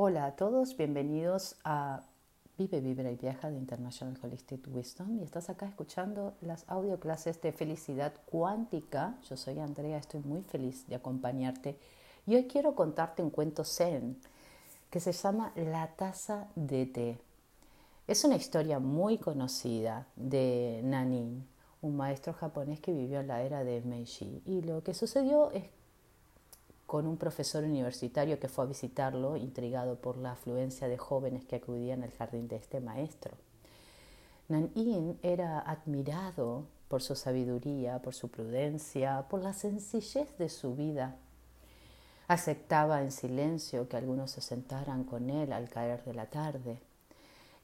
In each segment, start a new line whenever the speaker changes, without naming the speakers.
Hola a todos, bienvenidos a Vive, Vibra y Viaja de International Holistic Wisdom y estás acá escuchando las audio clases de felicidad cuántica. Yo soy Andrea, estoy muy feliz de acompañarte y hoy quiero contarte un cuento zen que se llama La taza de té. Es una historia muy conocida de Nanin, un maestro japonés que vivió en la era de Meiji y lo que sucedió es con un profesor universitario que fue a visitarlo, intrigado por la afluencia de jóvenes que acudían al jardín de este maestro. Nan-in era admirado por su sabiduría, por su prudencia, por la sencillez de su vida. Aceptaba en silencio que algunos se sentaran con él al caer de la tarde.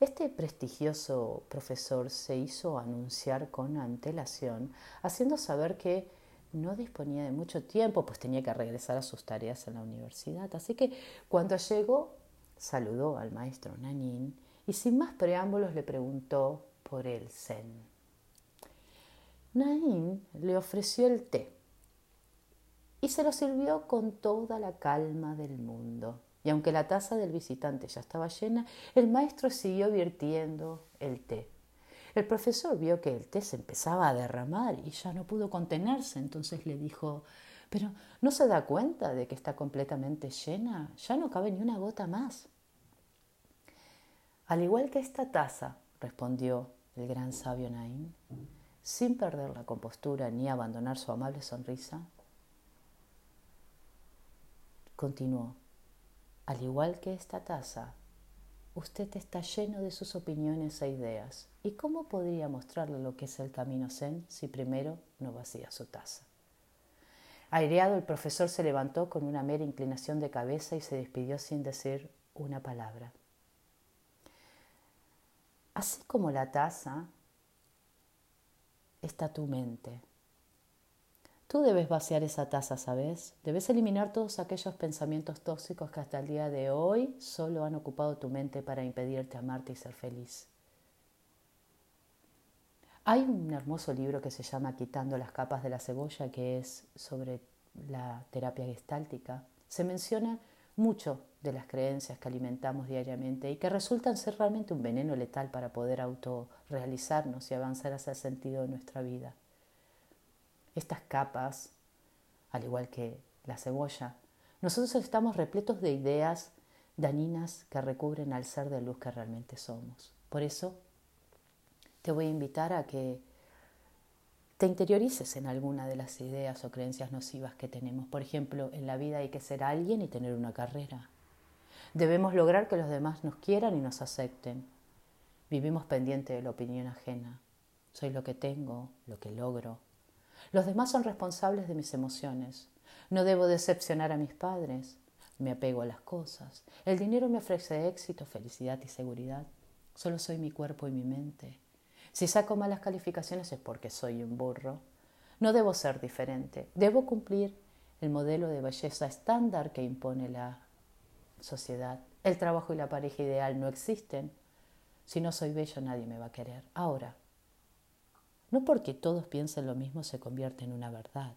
Este prestigioso profesor se hizo anunciar con antelación, haciendo saber que no disponía de mucho tiempo, pues tenía que regresar a sus tareas en la universidad. Así que cuando llegó, saludó al maestro Nanin y sin más preámbulos le preguntó por el Zen. Nanin le ofreció el té y se lo sirvió con toda la calma del mundo. Y aunque la taza del visitante ya estaba llena, el maestro siguió virtiendo el té. El profesor vio que el té se empezaba a derramar y ya no pudo contenerse, entonces le dijo, pero ¿no se da cuenta de que está completamente llena? Ya no cabe ni una gota más. Al igual que esta taza, respondió el gran sabio Naín, sin perder la compostura ni abandonar su amable sonrisa, continuó, al igual que esta taza, Usted está lleno de sus opiniones e ideas. ¿Y cómo podría mostrarle lo que es el camino zen si primero no vacía su taza? Aireado, el profesor se levantó con una mera inclinación de cabeza y se despidió sin decir una palabra. Así como la taza, está tu mente. Tú debes vaciar esa taza, ¿sabes? Debes eliminar todos aquellos pensamientos tóxicos que hasta el día de hoy solo han ocupado tu mente para impedirte amarte y ser feliz. Hay un hermoso libro que se llama Quitando las capas de la cebolla, que es sobre la terapia gestáltica. Se menciona mucho de las creencias que alimentamos diariamente y que resultan ser realmente un veneno letal para poder autorrealizarnos y avanzar hacia el sentido de nuestra vida. Estas capas, al igual que la cebolla, nosotros estamos repletos de ideas dañinas que recubren al ser de luz que realmente somos. Por eso te voy a invitar a que te interiorices en alguna de las ideas o creencias nocivas que tenemos. Por ejemplo, en la vida hay que ser alguien y tener una carrera. Debemos lograr que los demás nos quieran y nos acepten. Vivimos pendiente de la opinión ajena. Soy lo que tengo, lo que logro, los demás son responsables de mis emociones. No debo decepcionar a mis padres. Me apego a las cosas. El dinero me ofrece éxito, felicidad y seguridad. Solo soy mi cuerpo y mi mente. Si saco malas calificaciones es porque soy un burro. No debo ser diferente. Debo cumplir el modelo de belleza estándar que impone la sociedad. El trabajo y la pareja ideal no existen. Si no soy bello nadie me va a querer. Ahora, no porque todos piensen lo mismo se convierte en una verdad.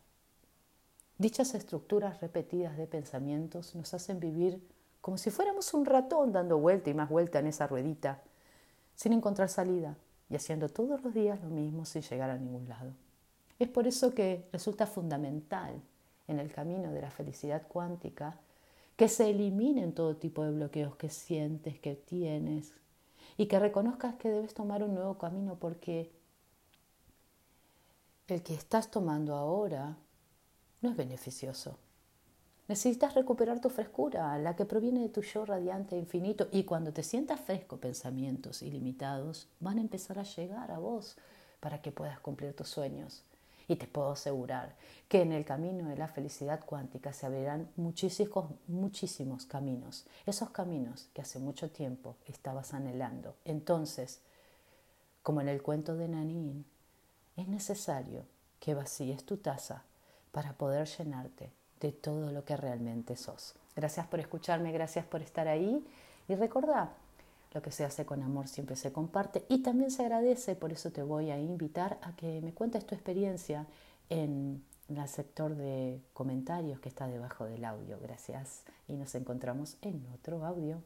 Dichas estructuras repetidas de pensamientos nos hacen vivir como si fuéramos un ratón dando vuelta y más vuelta en esa ruedita, sin encontrar salida y haciendo todos los días lo mismo sin llegar a ningún lado. Es por eso que resulta fundamental en el camino de la felicidad cuántica que se eliminen todo tipo de bloqueos que sientes, que tienes, y que reconozcas que debes tomar un nuevo camino porque el que estás tomando ahora no es beneficioso. Necesitas recuperar tu frescura, la que proviene de tu yo radiante e infinito, y cuando te sientas fresco, pensamientos ilimitados van a empezar a llegar a vos para que puedas cumplir tus sueños. Y te puedo asegurar que en el camino de la felicidad cuántica se abrirán muchísimos, muchísimos caminos, esos caminos que hace mucho tiempo estabas anhelando. Entonces, como en el cuento de Nanín, es necesario que vacíes tu taza para poder llenarte de todo lo que realmente sos. Gracias por escucharme, gracias por estar ahí y recordá, lo que se hace con amor siempre se comparte y también se agradece, por eso te voy a invitar a que me cuentes tu experiencia en el sector de comentarios que está debajo del audio. Gracias y nos encontramos en otro audio.